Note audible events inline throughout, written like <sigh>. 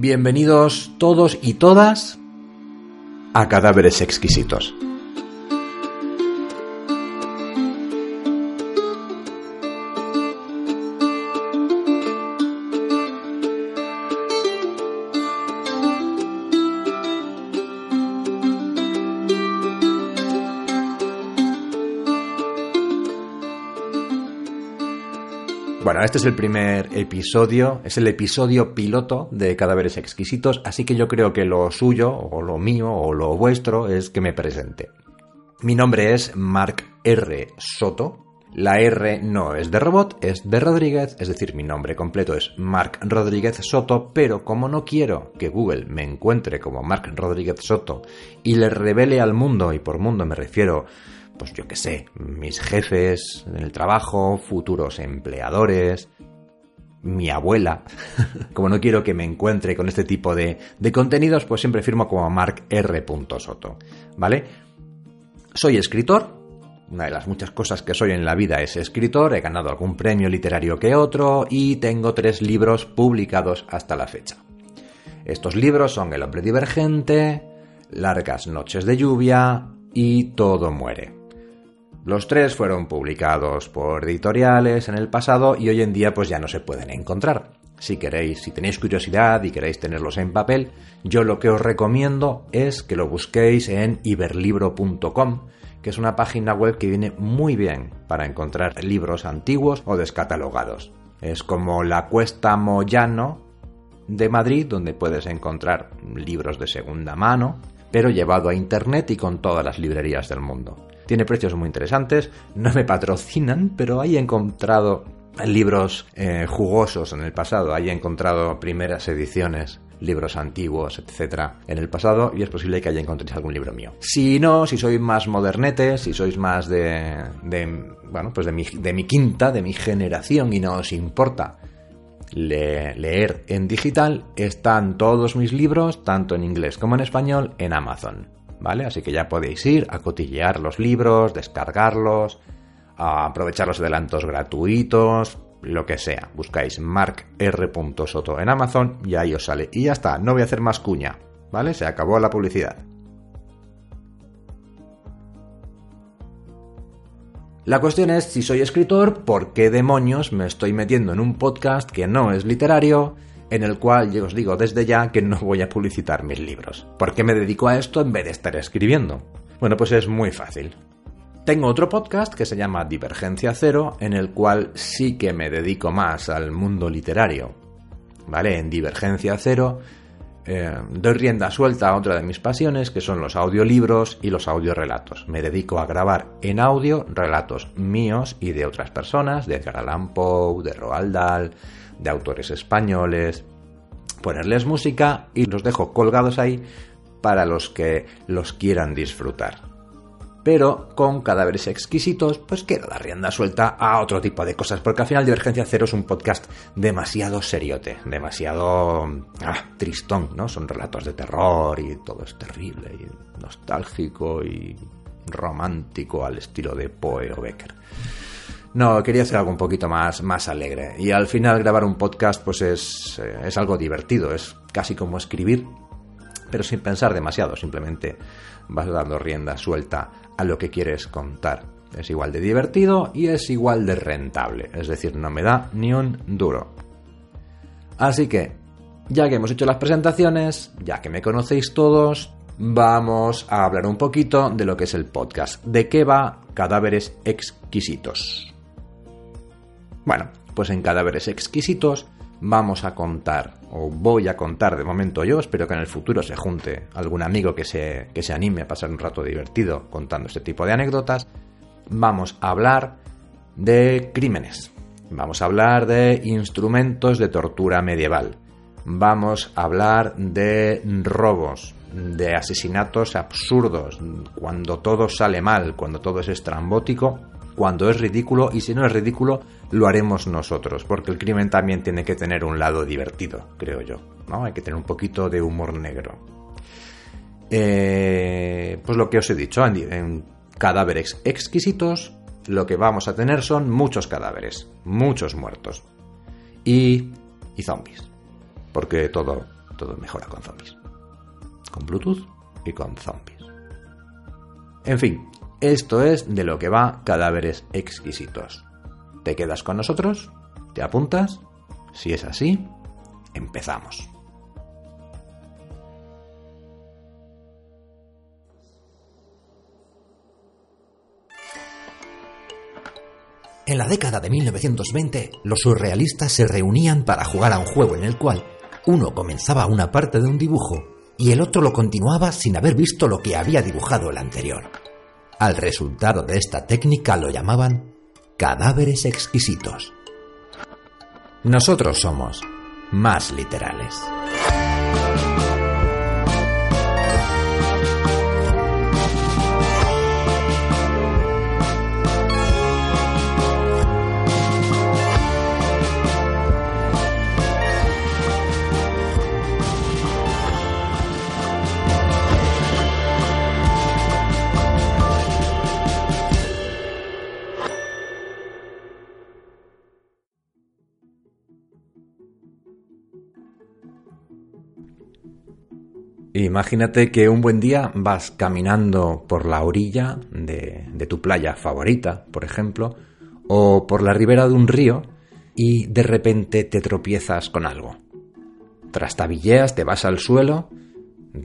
Bienvenidos todos y todas a Cadáveres Exquisitos. Este es el primer episodio, es el episodio piloto de Cadáveres Exquisitos, así que yo creo que lo suyo, o lo mío, o lo vuestro, es que me presente. Mi nombre es Mark R. Soto. La R no es de robot, es de Rodríguez, es decir, mi nombre completo es Mark Rodríguez Soto, pero como no quiero que Google me encuentre como Mark Rodríguez Soto y le revele al mundo, y por mundo me refiero pues yo qué sé, mis jefes en el trabajo, futuros empleadores, mi abuela. <laughs> como no quiero que me encuentre con este tipo de, de contenidos, pues siempre firmo como Mark R. Soto, ¿vale? Soy escritor. Una de las muchas cosas que soy en la vida es escritor, he ganado algún premio literario que otro y tengo tres libros publicados hasta la fecha. Estos libros son El hombre divergente, Largas noches de lluvia y Todo muere. Los tres fueron publicados por editoriales en el pasado y hoy en día pues ya no se pueden encontrar. Si queréis, si tenéis curiosidad y queréis tenerlos en papel, yo lo que os recomiendo es que lo busquéis en iberlibro.com, que es una página web que viene muy bien para encontrar libros antiguos o descatalogados. Es como la Cuesta Moyano de Madrid, donde puedes encontrar libros de segunda mano, pero llevado a internet y con todas las librerías del mundo. Tiene precios muy interesantes, no me patrocinan, pero ahí he encontrado libros eh, jugosos en el pasado, ahí he encontrado primeras ediciones libros antiguos, etcétera, en el pasado y es posible que haya encontréis algún libro mío. Si no, si sois más modernetes, si sois más de, bueno, pues de mi, de mi quinta, de mi generación y no os importa leer en digital, están todos mis libros, tanto en inglés como en español, en Amazon. ¿Vale? Así que ya podéis ir a cotillear los libros, descargarlos, a aprovechar los adelantos gratuitos, lo que sea. Buscáis Mark R. Soto en Amazon y ahí os sale. Y ya está, no voy a hacer más cuña, ¿vale? Se acabó la publicidad. La cuestión es, si soy escritor, ¿por qué demonios me estoy metiendo en un podcast que no es literario, en el cual yo os digo desde ya que no voy a publicitar mis libros. ¿Por qué me dedico a esto en vez de estar escribiendo? Bueno, pues es muy fácil. Tengo otro podcast que se llama Divergencia Cero, en el cual sí que me dedico más al mundo literario. ¿Vale? En Divergencia Cero eh, doy rienda suelta a otra de mis pasiones, que son los audiolibros y los audiorelatos. Me dedico a grabar en audio relatos míos y de otras personas, de Edgar Allan Poe, de Roald Dahl, de autores españoles, ponerles música y los dejo colgados ahí para los que los quieran disfrutar. Pero con cadáveres exquisitos, pues quiero dar rienda suelta a otro tipo de cosas, porque al final Divergencia Cero es un podcast demasiado seriote, demasiado ah, tristón, ¿no? Son relatos de terror y todo es terrible y nostálgico y romántico al estilo de Poe o Becker. No, quería hacer algo un poquito más, más alegre. Y al final grabar un podcast pues es, eh, es algo divertido, es casi como escribir, pero sin pensar demasiado, simplemente vas dando rienda suelta a lo que quieres contar. Es igual de divertido y es igual de rentable, es decir, no me da ni un duro. Así que, ya que hemos hecho las presentaciones, ya que me conocéis todos, vamos a hablar un poquito de lo que es el podcast. ¿De qué va Cadáveres Exquisitos? Bueno, pues en Cadáveres Exquisitos vamos a contar, o voy a contar de momento yo, espero que en el futuro se junte algún amigo que se, que se anime a pasar un rato divertido contando este tipo de anécdotas, vamos a hablar de crímenes, vamos a hablar de instrumentos de tortura medieval, vamos a hablar de robos, de asesinatos absurdos, cuando todo sale mal, cuando todo es estrambótico cuando es ridículo y si no es ridículo lo haremos nosotros, porque el crimen también tiene que tener un lado divertido, creo yo, ¿no? Hay que tener un poquito de humor negro. Eh, pues lo que os he dicho, en, cadáveres exquisitos, lo que vamos a tener son muchos cadáveres, muchos muertos y, y zombies, porque todo, todo mejora con zombies. Con Bluetooth y con zombies. En fin, esto es de lo que va Cadáveres Exquisitos. ¿Te quedas con nosotros? ¿Te apuntas? Si es así, empezamos. En la década de 1920, los surrealistas se reunían para jugar a un juego en el cual uno comenzaba una parte de un dibujo y el otro lo continuaba sin haber visto lo que había dibujado el anterior. Al resultado de esta técnica lo llamaban cadáveres exquisitos. Nosotros somos más literales. Imagínate que un buen día vas caminando por la orilla de, tu playa favorita, por ejemplo, o por la ribera de un río y de repente te tropiezas con algo. Trastabilleas, te vas al suelo,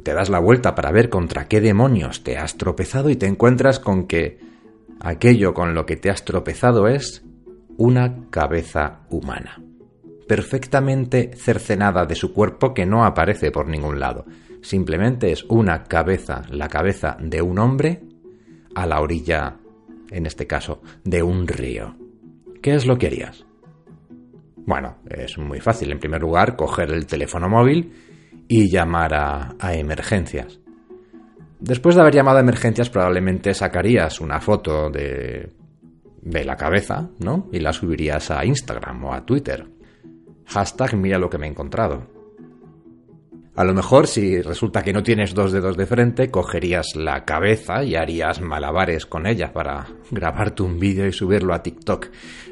te das la vuelta para ver contra qué demonios te has tropezado y te encuentras con que aquello con lo que te has tropezado es una cabeza humana, perfectamente cercenada de su cuerpo que no aparece por ningún lado simplemente es una cabeza, la cabeza de un hombre a la orilla, en este caso, de un río. ¿Qué es lo que harías? Bueno, es muy fácil. En primer lugar, coger el teléfono móvil y llamar a, emergencias. Después de haber llamado a emergencias, probablemente sacarías una foto de, de la cabeza, ¿no? Y la subirías a Instagram o a Twitter. Hashtag mira lo que me he encontrado. A lo mejor, si resulta que no tienes dos dedos de frente, cogerías la cabeza y harías malabares con ella para <laughs> grabarte un vídeo y subirlo a TikTok.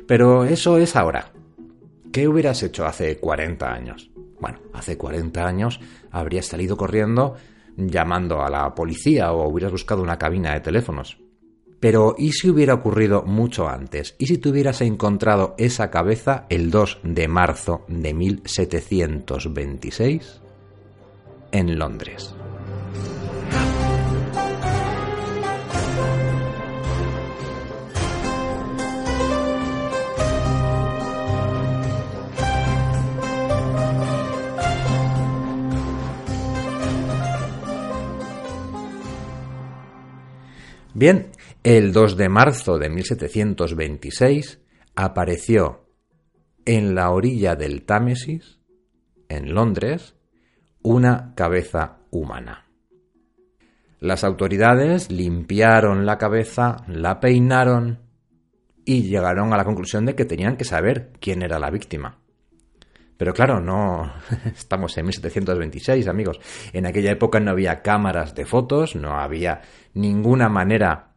Pero eso es ahora. ¿Qué hubieras hecho hace 40 años? Bueno, hace 40 años habrías salido corriendo llamando a la policía o hubieras buscado una cabina de teléfonos. Pero ¿y si hubiera ocurrido mucho antes? ¿Y si te hubieras encontrado esa cabeza el 2 de marzo de 1726? en Londres. Bien, el 2 de marzo de 1726 apareció en la orilla del Támesis, en Londres, una cabeza humana. Las autoridades limpiaron la cabeza, la peinaron y llegaron a la conclusión de que tenían que saber quién era la víctima. Pero claro, no <laughs> estamos en 1726, amigos. En aquella época no había cámaras de fotos, no había ninguna manera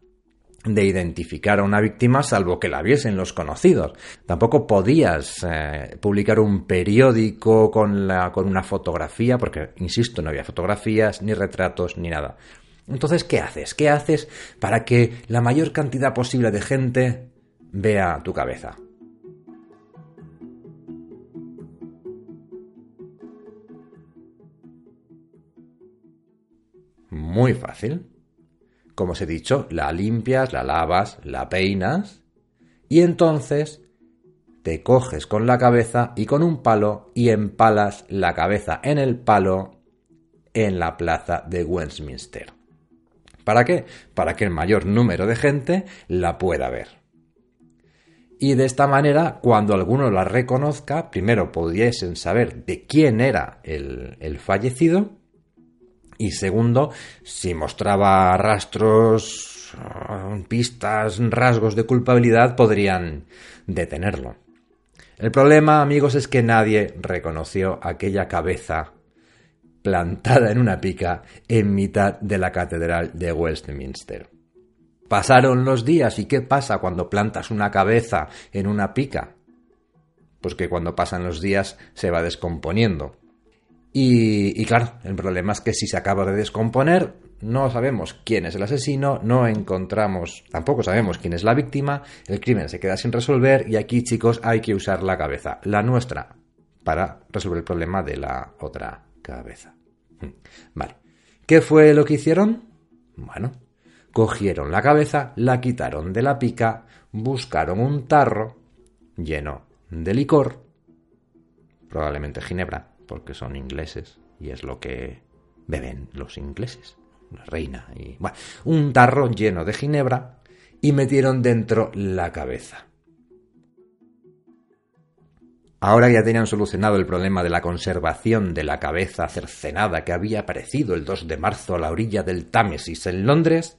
de identificar a una víctima salvo que la viesen los conocidos. Tampoco podías eh, publicar un periódico con, la, con una fotografía, porque, insisto, no había fotografías, ni retratos, ni nada. Entonces, ¿qué haces? ¿Qué haces para que la mayor cantidad posible de gente vea tu cabeza? Muy fácil como os he dicho, la limpias, la lavas, la peinas y entonces te coges con la cabeza y con un palo y empalas la cabeza en el palo en la plaza de Westminster. ¿Para qué? Para que el mayor número de gente la pueda ver. Y de esta manera, cuando alguno la reconozca, primero pudiesen saber de quién era el, el fallecido y segundo, si mostraba rastros, pistas, rasgos de culpabilidad, podrían detenerlo. El problema, amigos, es que nadie reconoció aquella cabeza plantada en una pica en mitad de la catedral de Westminster. Pasaron los días y ¿qué pasa cuando plantas una cabeza en una pica? Pues que cuando pasan los días se va descomponiendo Y, claro, el problema es que si se acaba de descomponer, no sabemos quién es el asesino, no encontramos, tampoco sabemos quién es la víctima, el crimen se queda sin resolver y aquí chicos hay que usar la cabeza, la nuestra, para resolver el problema de la otra cabeza. Hmm, vale. ¿Qué fue lo que hicieron? Bueno, cogieron la cabeza, la quitaron de la pica, buscaron un tarro lleno de licor, probablemente ginebra, porque son ingleses y es lo que beben los ingleses, la reina y un tarro lleno de ginebra y metieron dentro la cabeza. Ahora ya tenían solucionado el problema de la conservación de la cabeza cercenada que había aparecido el 2 de marzo a la orilla del Támesis en Londres,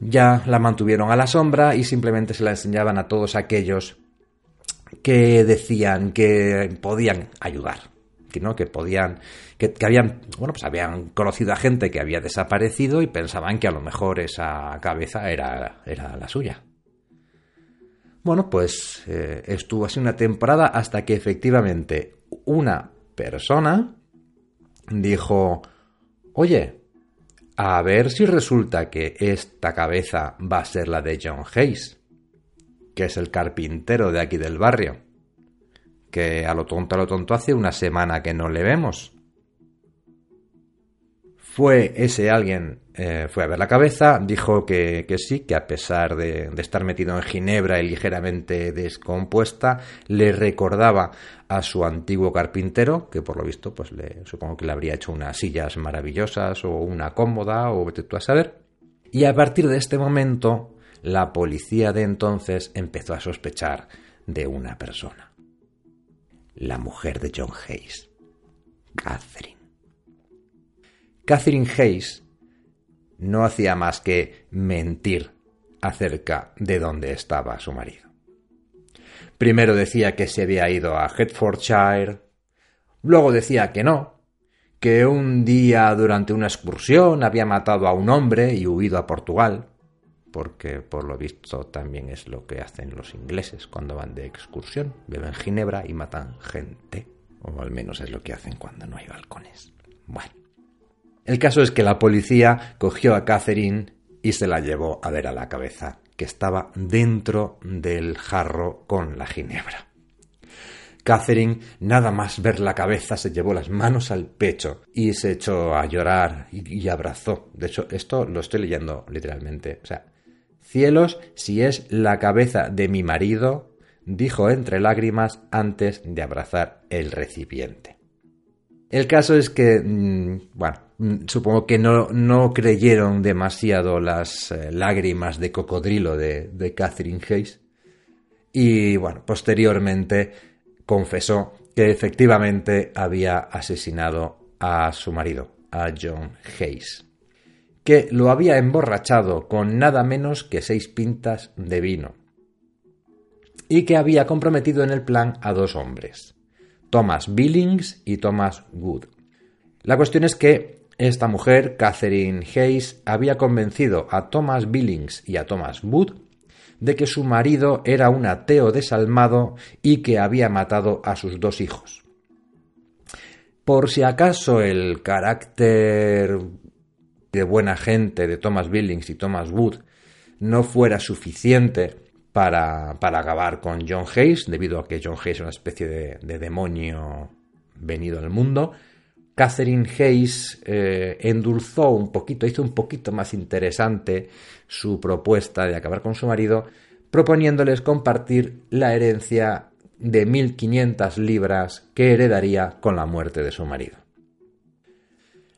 ya la mantuvieron a la sombra y simplemente se la enseñaban a todos aquellos que decían que podían ayudar, que no, que podían, que, habían, bueno, pues habían conocido a gente que había desaparecido y pensaban que a lo mejor esa cabeza era, era la suya. Bueno, pues eh, estuvo así una temporada hasta que efectivamente una persona dijo, oye, a ver si resulta que esta cabeza va a ser la de John Hayes que es el carpintero de aquí del barrio, que a lo tonto a lo tonto hace una semana que no le vemos. Fue ese alguien, eh, fue a ver la cabeza, dijo que, sí, que a pesar de, estar metido en ginebra y ligeramente descompuesta, le recordaba a su antiguo carpintero, que por lo visto, pues le, supongo que le habría hecho unas sillas maravillosas o una cómoda o vete tú a saber. Y a partir de este momento la policía de entonces empezó a sospechar de una persona. La mujer de John Hayes, Catherine. Catherine Hayes no hacía más que mentir acerca de dónde estaba su marido. Primero decía que se había ido a Hertfordshire, luego decía que no, que un día durante una excursión había matado a un hombre y huido a Portugal, porque por lo visto también es lo que hacen los ingleses cuando van de excursión, beben ginebra y matan gente, o al menos es lo que hacen cuando no hay balcones. Bueno, el caso es que la policía cogió a Catherine y se la llevó a ver a la cabeza, que estaba dentro del jarro con la ginebra. Catherine, nada más ver la cabeza, se llevó las manos al pecho y se echó a llorar y, abrazó. De hecho, esto lo estoy leyendo literalmente. O sea, Cielos, si es la cabeza de mi marido, dijo entre lágrimas antes de abrazar el recipiente. El caso es que, mm, bueno, mm, supongo que no, no creyeron demasiado las eh, lágrimas de cocodrilo de, de Catherine Hayes. Y bueno, posteriormente confesó que efectivamente había asesinado a su marido, a John Hayes que lo había emborrachado con nada menos que seis pintas de vino, y que había comprometido en el plan a dos hombres, Thomas Billings y Thomas Wood. La cuestión es que esta mujer, Catherine Hayes, había convencido a Thomas Billings y a Thomas Wood de que su marido era un ateo desalmado y que había matado a sus dos hijos. Por si acaso el carácter de buena gente de Thomas Billings y Thomas Wood no fuera suficiente para, para acabar con John Hayes, debido a que John Hayes es una especie de, demonio venido al mundo, Catherine Hayes eh, endulzó un poquito, hizo un poquito más interesante su propuesta de acabar con su marido, proponiéndoles compartir la herencia de 1.500 libras que heredaría con la muerte de su marido.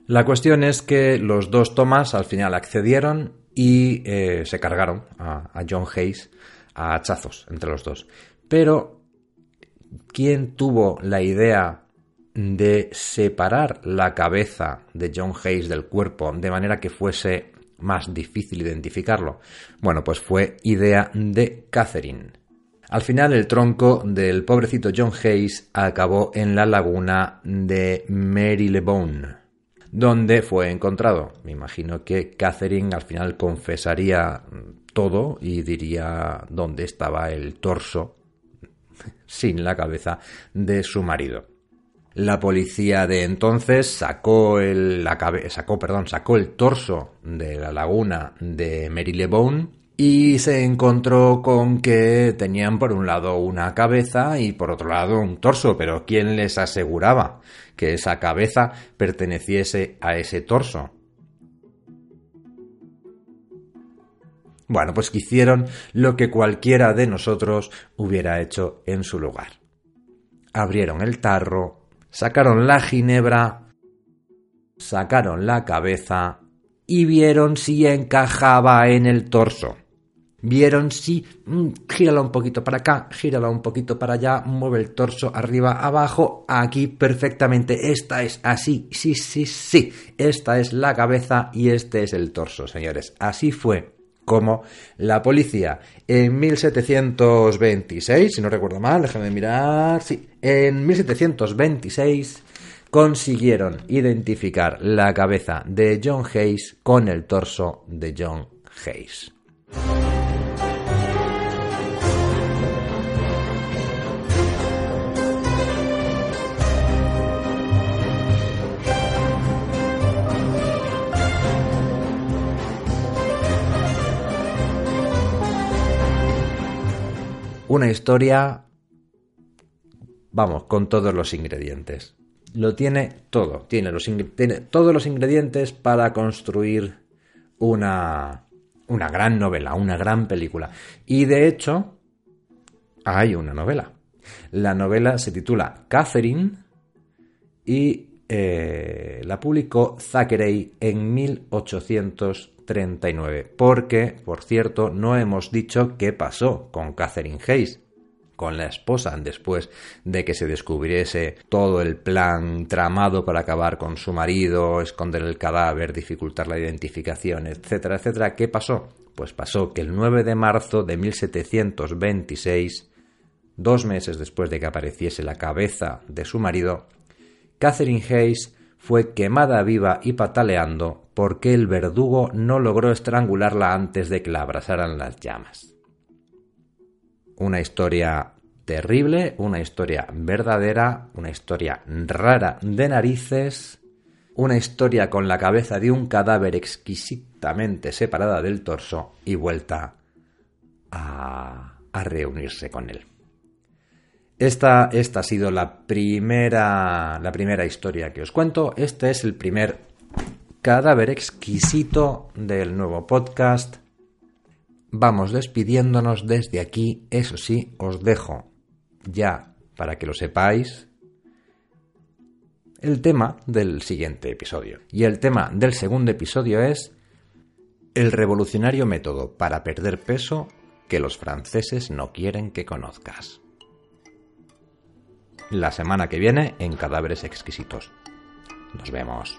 La cuestión es que los dos Thomas al final accedieron y eh, se cargaron a, John Hayes a hachazos entre los dos. Pero, ¿quién tuvo la idea de separar la cabeza de John Hayes del cuerpo de manera que fuese más difícil identificarlo? Bueno, pues fue idea de Catherine. Al final el tronco del pobrecito John Hayes acabó en la laguna de Marylebone donde fue encontrado. Me imagino que Catherine al final confesaría todo y diría dónde estaba el torso <laughs> sin la cabeza de su marido. La policía de entonces sacó el, la sacó, perdón, sacó el torso de la laguna de Marylebone y se encontró con que tenían por un lado una cabeza y por otro lado un torso, pero ¿quién les aseguraba que esa cabeza perteneciese a ese torso? Bueno, pues que hicieron lo que cualquiera de nosotros hubiera hecho en su lugar. Abrieron el tarro, sacaron la ginebra, sacaron la cabeza y vieron si encajaba en el torso. Vieron si mm, gírala un poquito para acá, gírala un poquito para allá, mueve el torso arriba, abajo, aquí perfectamente. Esta es así, sí, sí, sí. Esta es la cabeza y este es el torso, señores. Así fue como la policía en 1726, si no recuerdo mal, déjame mirar, sí, en 1726 consiguieron identificar la cabeza de John Hayes con el torso de John Hayes. Una historia, vamos, con todos los ingredientes. Lo tiene todo, tiene, los tiene todos los ingredientes para construir una, una gran novela, una gran película. Y de hecho, hay una novela. La novela se titula Catherine y eh, la publicó Thackeray en 1839. Porque, por cierto, no hemos dicho qué pasó con Catherine Hayes, con la esposa, después de que se descubriese todo el plan tramado para acabar con su marido, esconder el cadáver, dificultar la identificación, etcétera, etcétera. ¿Qué pasó? Pues pasó que el 9 de marzo de 1726, dos meses después de que apareciese la cabeza de su marido, Catherine Hayes fue quemada viva y pataleando porque el verdugo no logró estrangularla antes de que la abrasaran las llamas. Una historia terrible, una historia verdadera, una historia rara de narices, una historia con la cabeza de un cadáver exquisitamente separada del torso y vuelta a, a reunirse con él. Esta, esta ha sido la primera, la primera historia que os cuento. Este es el primer cadáver exquisito del nuevo podcast. Vamos despidiéndonos desde aquí. Eso sí, os dejo ya para que lo sepáis el tema del siguiente episodio. Y el tema del segundo episodio es el revolucionario método para perder peso que los franceses no quieren que conozcas la semana que viene en Cadáveres Exquisitos. Nos vemos.